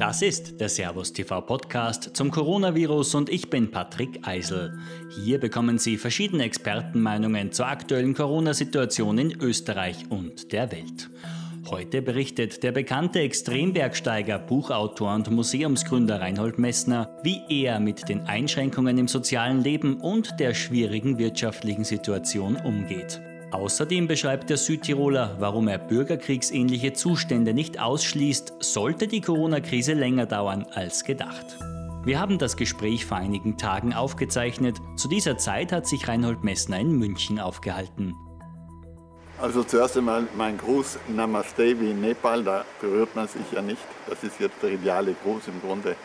Das ist der Servus TV Podcast zum Coronavirus und ich bin Patrick Eisel. Hier bekommen Sie verschiedene Expertenmeinungen zur aktuellen Corona-Situation in Österreich und der Welt. Heute berichtet der bekannte Extrembergsteiger, Buchautor und Museumsgründer Reinhold Messner, wie er mit den Einschränkungen im sozialen Leben und der schwierigen wirtschaftlichen Situation umgeht. Außerdem beschreibt der Südtiroler, warum er bürgerkriegsähnliche Zustände nicht ausschließt, sollte die Corona-Krise länger dauern als gedacht. Wir haben das Gespräch vor einigen Tagen aufgezeichnet. Zu dieser Zeit hat sich Reinhold Messner in München aufgehalten. Also zuerst einmal mein Gruß Namaste wie in Nepal, da berührt man sich ja nicht. Das ist jetzt der ideale Gruß im Grunde.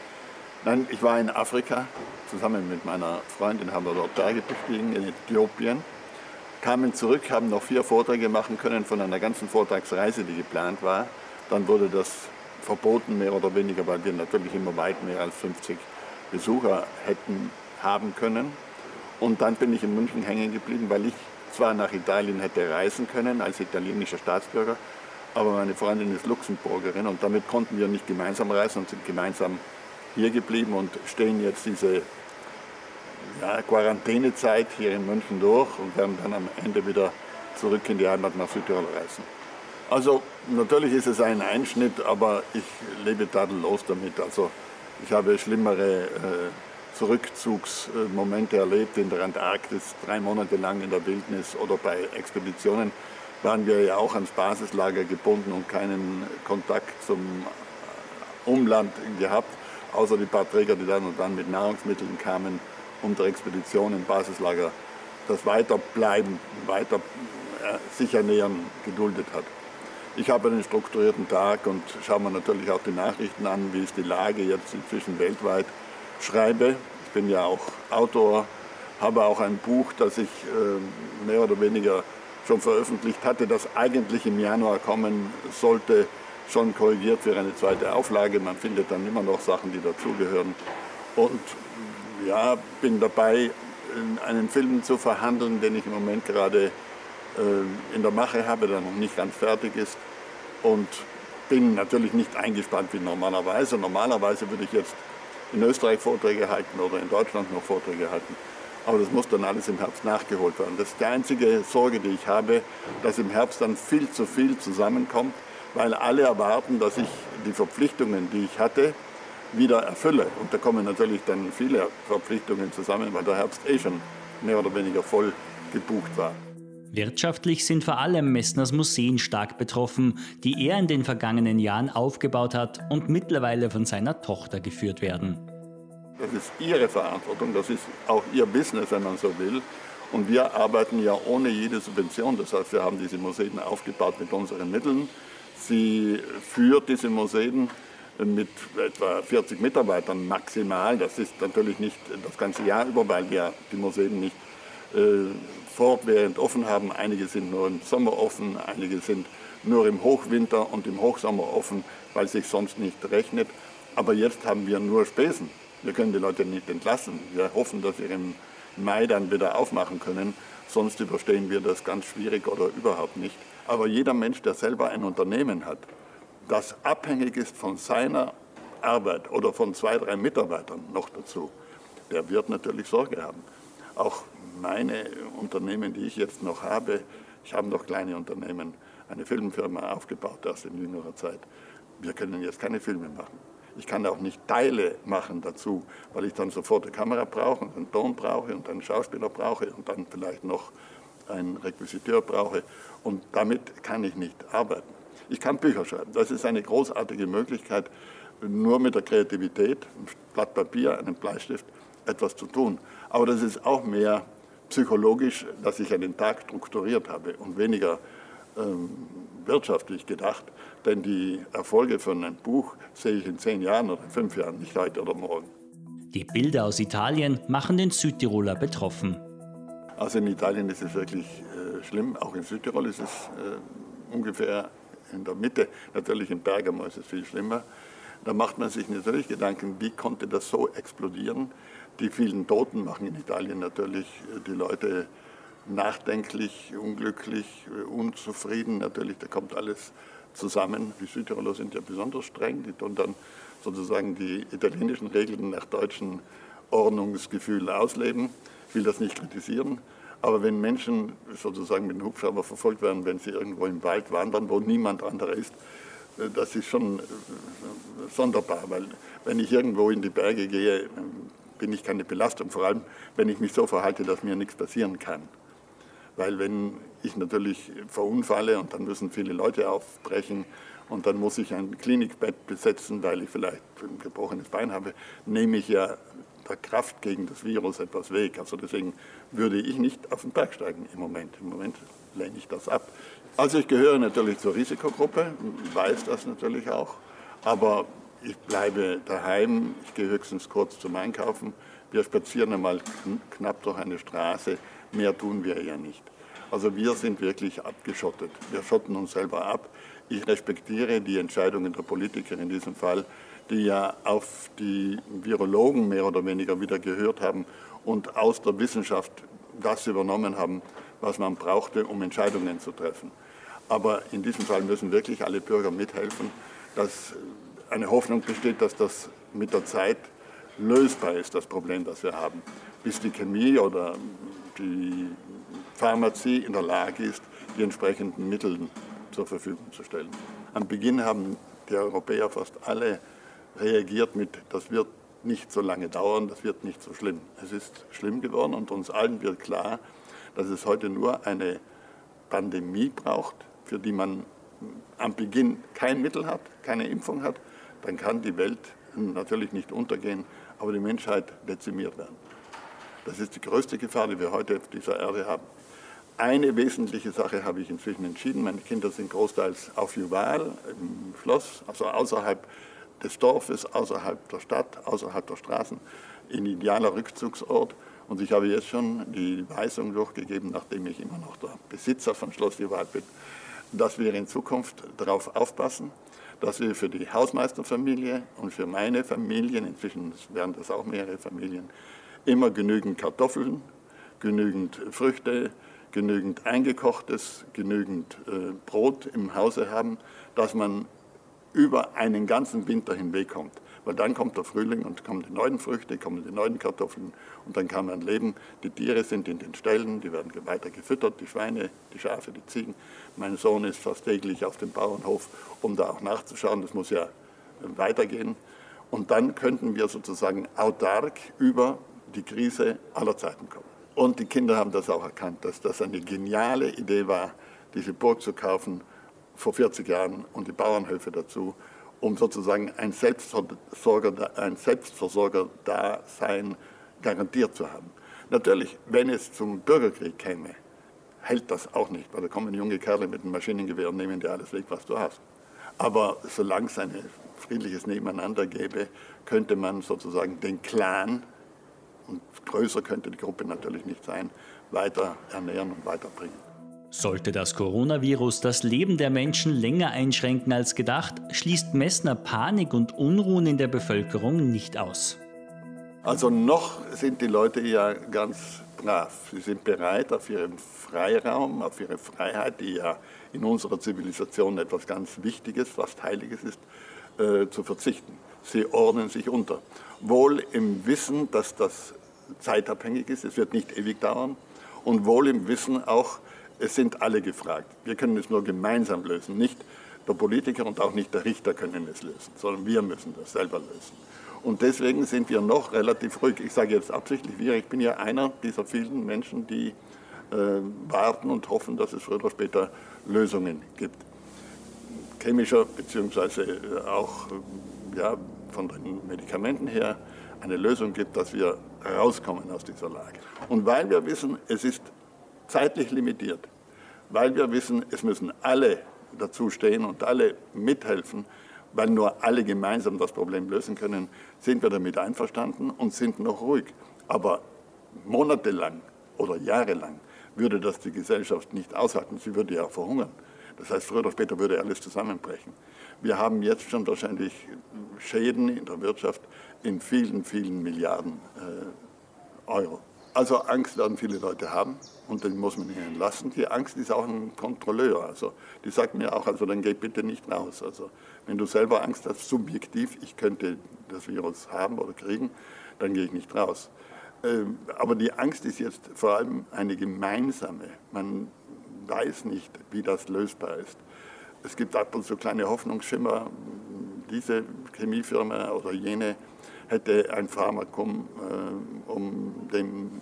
Nein, ich war in Afrika, zusammen mit meiner Freundin haben wir dort Berge bestiegen, in Äthiopien kamen zurück, haben noch vier Vorträge machen können von einer ganzen Vortragsreise, die geplant war. Dann wurde das verboten, mehr oder weniger, weil wir natürlich immer weit mehr als 50 Besucher hätten haben können. Und dann bin ich in München hängen geblieben, weil ich zwar nach Italien hätte reisen können als italienischer Staatsbürger, aber meine Freundin ist Luxemburgerin und damit konnten wir nicht gemeinsam reisen und sind gemeinsam hier geblieben und stehen jetzt diese ja, Quarantänezeit hier in München durch und werden dann am Ende wieder zurück in die Heimat nach Südtirol reisen. Also natürlich ist es ein Einschnitt, aber ich lebe tadellos damit. Also ich habe schlimmere äh, Zurückzugsmomente erlebt in der Antarktis, drei Monate lang in der Wildnis oder bei Expeditionen waren wir ja auch ans Basislager gebunden und keinen Kontakt zum Umland gehabt, außer die paar Träger, die dann und dann mit Nahrungsmitteln kamen unserer Expedition im Basislager das Weiterbleiben, weiter äh, sich ernähren geduldet hat. Ich habe einen strukturierten Tag und schaue mir natürlich auch die Nachrichten an, wie ist die Lage jetzt inzwischen weltweit. Schreibe, ich bin ja auch Autor, habe auch ein Buch, das ich äh, mehr oder weniger schon veröffentlicht hatte, das eigentlich im Januar kommen sollte, schon korrigiert für eine zweite Auflage. Man findet dann immer noch Sachen, die dazugehören. Und ja, bin dabei, einen Film zu verhandeln, den ich im Moment gerade äh, in der Mache habe, der noch nicht ganz fertig ist. Und bin natürlich nicht eingespannt wie normalerweise. Normalerweise würde ich jetzt in Österreich Vorträge halten oder in Deutschland noch Vorträge halten. Aber das muss dann alles im Herbst nachgeholt werden. Das ist die einzige Sorge, die ich habe, dass im Herbst dann viel zu viel zusammenkommt, weil alle erwarten, dass ich die Verpflichtungen, die ich hatte, wieder erfülle. Und da kommen natürlich dann viele Verpflichtungen zusammen, weil der Herbst eh schon mehr oder weniger voll gebucht war. Wirtschaftlich sind vor allem Messners Museen stark betroffen, die er in den vergangenen Jahren aufgebaut hat und mittlerweile von seiner Tochter geführt werden. Das ist ihre Verantwortung, das ist auch ihr Business, wenn man so will. Und wir arbeiten ja ohne jede Subvention. Das heißt, wir haben diese Museen aufgebaut mit unseren Mitteln. Sie führt diese Museen mit etwa 40 Mitarbeitern maximal. Das ist natürlich nicht das ganze Jahr über, weil wir die Museen nicht äh, fortwährend offen haben. Einige sind nur im Sommer offen, einige sind nur im Hochwinter und im Hochsommer offen, weil sich sonst nicht rechnet. Aber jetzt haben wir nur Spesen. Wir können die Leute nicht entlassen. Wir hoffen, dass wir im Mai dann wieder aufmachen können. Sonst überstehen wir das ganz schwierig oder überhaupt nicht. Aber jeder Mensch, der selber ein Unternehmen hat, das abhängig ist von seiner Arbeit oder von zwei, drei Mitarbeitern noch dazu, der wird natürlich Sorge haben. Auch meine Unternehmen, die ich jetzt noch habe, ich habe noch kleine Unternehmen, eine Filmfirma aufgebaut erst in jüngerer Zeit. Wir können jetzt keine Filme machen. Ich kann auch nicht Teile machen dazu, weil ich dann sofort eine Kamera brauche und einen Ton brauche und einen Schauspieler brauche und dann vielleicht noch einen Requisiteur brauche. Und damit kann ich nicht arbeiten. Ich kann Bücher schreiben. Das ist eine großartige Möglichkeit, nur mit der Kreativität, einem Blatt Papier, einem Bleistift etwas zu tun. Aber das ist auch mehr psychologisch, dass ich einen Tag strukturiert habe und weniger ähm, wirtschaftlich gedacht. Denn die Erfolge von einem Buch sehe ich in zehn Jahren oder in fünf Jahren, nicht heute oder morgen. Die Bilder aus Italien machen den Südtiroler betroffen. Also in Italien ist es wirklich äh, schlimm, auch in Südtirol ist es äh, ungefähr in der Mitte, natürlich in Bergamo ist es viel schlimmer. Da macht man sich natürlich Gedanken, wie konnte das so explodieren? Die vielen Toten machen in Italien natürlich die Leute nachdenklich, unglücklich, unzufrieden. Natürlich, da kommt alles zusammen. Die Südtiroler sind ja besonders streng, die tun dann sozusagen die italienischen Regeln nach deutschem Ordnungsgefühl ausleben. Ich will das nicht kritisieren. Aber wenn Menschen sozusagen mit dem Hubschrauber verfolgt werden, wenn sie irgendwo im Wald wandern, wo niemand anderer ist, äh, das ist schon äh, sonderbar, weil wenn ich irgendwo in die Berge gehe, bin ich keine Belastung, vor allem wenn ich mich so verhalte, dass mir nichts passieren kann. Weil wenn ich natürlich verunfalle und dann müssen viele Leute aufbrechen und dann muss ich ein Klinikbett besetzen, weil ich vielleicht ein gebrochenes Bein habe, nehme ich ja der Kraft gegen das Virus etwas weg. Also deswegen würde ich nicht auf den Berg steigen im Moment. Im Moment lehne ich das ab. Also ich gehöre natürlich zur Risikogruppe, weiß das natürlich auch, aber ich bleibe daheim, ich gehe höchstens kurz zum Einkaufen. Wir spazieren einmal knapp durch eine Straße, mehr tun wir ja nicht. Also wir sind wirklich abgeschottet. Wir schotten uns selber ab. Ich respektiere die Entscheidungen der Politiker in diesem Fall, die ja auf die Virologen mehr oder weniger wieder gehört haben und aus der Wissenschaft das übernommen haben, was man brauchte, um Entscheidungen zu treffen. Aber in diesem Fall müssen wirklich alle Bürger mithelfen, dass eine Hoffnung besteht, dass das mit der Zeit lösbar ist, das Problem, das wir haben, bis die Chemie oder die Pharmazie in der Lage ist, die entsprechenden Mittel zur Verfügung zu stellen. Am Beginn haben die Europäer fast alle reagiert mit, das wird nicht so lange dauern, das wird nicht so schlimm. Es ist schlimm geworden und uns allen wird klar, dass es heute nur eine Pandemie braucht, für die man am Beginn kein Mittel hat, keine Impfung hat, dann kann die Welt natürlich nicht untergehen, aber die Menschheit dezimiert werden. Das ist die größte Gefahr, die wir heute auf dieser Erde haben. Eine wesentliche Sache habe ich inzwischen entschieden. Meine Kinder sind großteils auf Juval im Schloss, also außerhalb des Dorfes, außerhalb der Stadt, außerhalb der Straßen, in idealer Rückzugsort. Und ich habe jetzt schon die Weisung durchgegeben, nachdem ich immer noch der Besitzer von Schloss Juval bin, dass wir in Zukunft darauf aufpassen, dass wir für die Hausmeisterfamilie und für meine Familien, inzwischen wären das auch mehrere Familien, immer genügend Kartoffeln, genügend Früchte, genügend eingekochtes, genügend äh, Brot im Hause haben, dass man über einen ganzen Winter hinweg kommt. Weil dann kommt der Frühling und kommen die neuen Früchte, kommen die neuen Kartoffeln und dann kann man leben. Die Tiere sind in den Ställen, die werden weiter gefüttert, die Schweine, die Schafe, die Ziegen. Mein Sohn ist fast täglich auf dem Bauernhof, um da auch nachzuschauen. Das muss ja äh, weitergehen. Und dann könnten wir sozusagen autark über die Krise aller Zeiten kommen. Und die Kinder haben das auch erkannt, dass das eine geniale Idee war, diese Burg zu kaufen vor 40 Jahren und die Bauernhöfe dazu um sozusagen ein Selbstversorger, ein Selbstversorger-Dasein garantiert zu haben. Natürlich, wenn es zum Bürgerkrieg käme, hält das auch nicht, weil da kommen junge Kerle mit einem Maschinengewehr und nehmen dir alles weg, was du hast. Aber solange es ein friedliches Nebeneinander gäbe, könnte man sozusagen den Clan, und größer könnte die Gruppe natürlich nicht sein, weiter ernähren und weiterbringen. Sollte das Coronavirus das Leben der Menschen länger einschränken als gedacht, schließt Messner Panik und Unruhen in der Bevölkerung nicht aus. Also noch sind die Leute ja ganz brav. Sie sind bereit, auf ihren Freiraum, auf ihre Freiheit, die ja in unserer Zivilisation etwas ganz Wichtiges, fast Heiliges ist, äh, zu verzichten. Sie ordnen sich unter. Wohl im Wissen, dass das zeitabhängig ist, es wird nicht ewig dauern, und wohl im Wissen auch, es sind alle gefragt. Wir können es nur gemeinsam lösen. Nicht der Politiker und auch nicht der Richter können es lösen, sondern wir müssen das selber lösen. Und deswegen sind wir noch relativ ruhig. Ich sage jetzt absichtlich wir. Ich bin ja einer dieser vielen Menschen, die äh, warten und hoffen, dass es früher oder später Lösungen gibt. Chemischer beziehungsweise äh, auch äh, ja, von den Medikamenten her eine Lösung gibt, dass wir rauskommen aus dieser Lage. Und weil wir wissen, es ist zeitlich limitiert, weil wir wissen, es müssen alle dazu stehen und alle mithelfen, weil nur alle gemeinsam das Problem lösen können, sind wir damit einverstanden und sind noch ruhig. Aber monatelang oder jahrelang würde das die Gesellschaft nicht aushalten. Sie würde ja verhungern. Das heißt, früher oder später würde alles zusammenbrechen. Wir haben jetzt schon wahrscheinlich Schäden in der Wirtschaft in vielen, vielen Milliarden äh, Euro. Also Angst werden viele Leute haben und den muss man ihnen lassen. Die Angst ist auch ein Kontrolleur. Also die sagt mir auch, also dann geh bitte nicht raus. Also wenn du selber Angst hast, subjektiv, ich könnte das Virus haben oder kriegen, dann gehe ich nicht raus. Ähm, aber die Angst ist jetzt vor allem eine gemeinsame. Man weiß nicht, wie das lösbar ist. Es gibt ab und zu kleine Hoffnungsschimmer. Diese Chemiefirma oder jene hätte ein Pharmakum, äh, um dem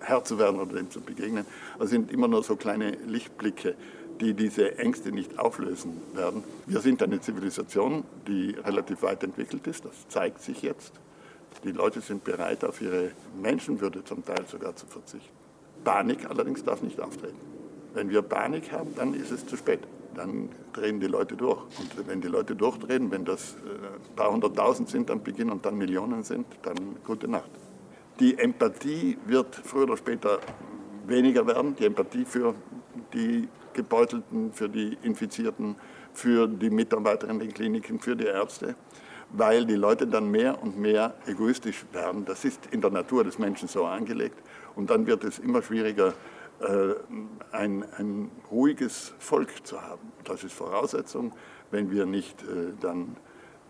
Herr zu werden oder dem zu begegnen. Das sind immer nur so kleine Lichtblicke, die diese Ängste nicht auflösen werden. Wir sind eine Zivilisation, die relativ weit entwickelt ist. Das zeigt sich jetzt. Die Leute sind bereit, auf ihre Menschenwürde zum Teil sogar zu verzichten. Panik allerdings darf nicht auftreten. Wenn wir Panik haben, dann ist es zu spät dann drehen die Leute durch. Und wenn die Leute durchdrehen, wenn das äh, ein paar hunderttausend sind am Beginn und dann Millionen sind, dann gute Nacht. Die Empathie wird früher oder später weniger werden, die Empathie für die Gebeutelten, für die Infizierten, für die Mitarbeiter in den Kliniken, für die Ärzte, weil die Leute dann mehr und mehr egoistisch werden. Das ist in der Natur des Menschen so angelegt und dann wird es immer schwieriger, äh, ein, ein ruhiges Volk zu haben. Das ist Voraussetzung, wenn wir nicht äh, dann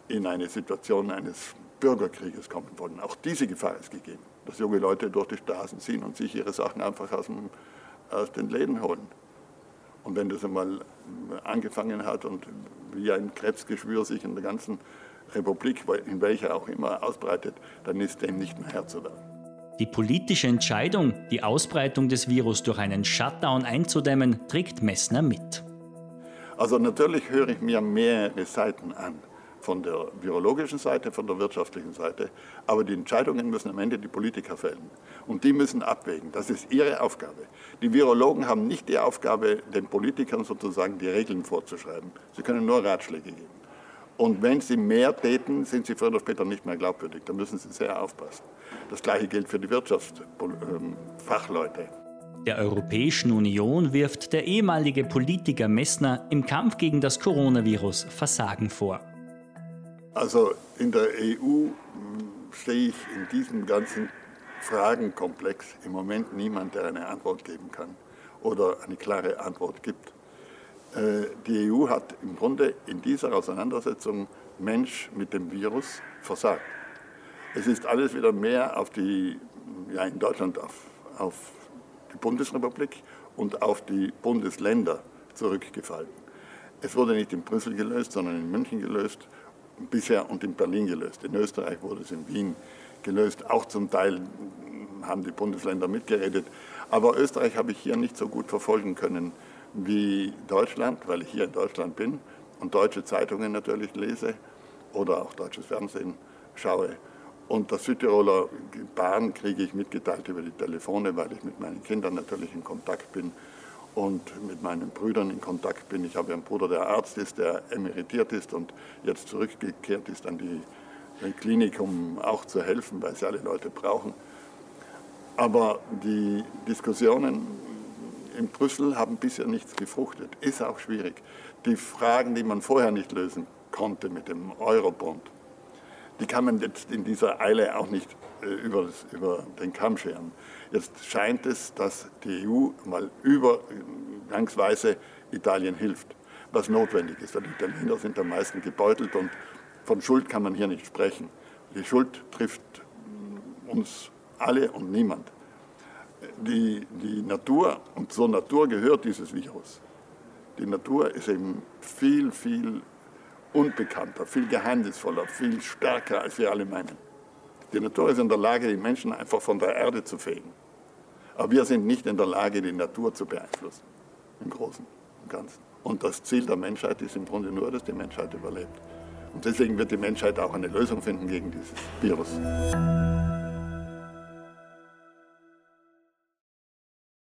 in eine Situation eines Bürgerkrieges kommen wollen. Auch diese Gefahr ist gegeben, dass junge Leute durch die Straßen ziehen und sich ihre Sachen einfach aus, dem, aus den Läden holen. Und wenn das einmal angefangen hat und wie ein Krebsgeschwür sich in der ganzen Republik, in welcher auch immer, ausbreitet, dann ist dem nicht mehr Herr zu werden. Die politische Entscheidung, die Ausbreitung des Virus durch einen Shutdown einzudämmen, trägt Messner mit. Also natürlich höre ich mir mehrere Seiten an. Von der virologischen Seite, von der wirtschaftlichen Seite. Aber die Entscheidungen müssen am Ende die Politiker fällen. Und die müssen abwägen. Das ist ihre Aufgabe. Die Virologen haben nicht die Aufgabe, den Politikern sozusagen die Regeln vorzuschreiben. Sie können nur Ratschläge geben. Und wenn sie mehr täten, sind sie früher oder später nicht mehr glaubwürdig. Da müssen sie sehr aufpassen. Das gleiche gilt für die Wirtschaftsfachleute. Der Europäischen Union wirft der ehemalige Politiker Messner im Kampf gegen das Coronavirus Versagen vor. Also in der EU sehe ich in diesem ganzen Fragenkomplex im Moment niemand, der eine Antwort geben kann oder eine klare Antwort gibt. Äh, die EU hat im Grunde in dieser Auseinandersetzung Mensch mit dem Virus versagt. Es ist alles wieder mehr auf die, ja in Deutschland auf, auf die Bundesrepublik und auf die Bundesländer zurückgefallen. Es wurde nicht in Brüssel gelöst, sondern in München gelöst, bisher und in Berlin gelöst. In Österreich wurde es in Wien gelöst. Auch zum Teil haben die Bundesländer mitgeredet. Aber Österreich habe ich hier nicht so gut verfolgen können wie Deutschland, weil ich hier in Deutschland bin und deutsche Zeitungen natürlich lese oder auch deutsches Fernsehen schaue. Und das Südtiroler Bahn kriege ich mitgeteilt über die Telefone, weil ich mit meinen Kindern natürlich in Kontakt bin und mit meinen Brüdern in Kontakt bin. Ich habe einen Bruder, der Arzt ist, der emeritiert ist und jetzt zurückgekehrt ist an die Klinik, um auch zu helfen, weil sie alle Leute brauchen. Aber die Diskussionen in Brüssel haben bisher nichts gefruchtet. Ist auch schwierig. Die Fragen, die man vorher nicht lösen konnte mit dem Eurobond, die kann man jetzt in dieser Eile auch nicht äh, über, über, den Kamm scheren. Jetzt scheint es, dass die EU mal übergangsweise Italien hilft, was notwendig ist, die Italiener sind am meisten gebeutelt und von Schuld kann man hier nicht sprechen. Die Schuld trifft uns alle und niemand. Die, die Natur, und zur Natur gehört dieses Virus. Die Natur ist eben viel, viel unbekannter, viel geheimnisvoller, viel stärker, als wir alle meinen. Die Natur ist in der Lage, die Menschen einfach von der Erde zu fegen. Aber wir sind nicht in der Lage, die Natur zu beeinflussen, im Großen und Ganzen. Und das Ziel der Menschheit ist im Grunde nur, dass die Menschheit überlebt. Und deswegen wird die Menschheit auch eine Lösung finden gegen dieses Virus.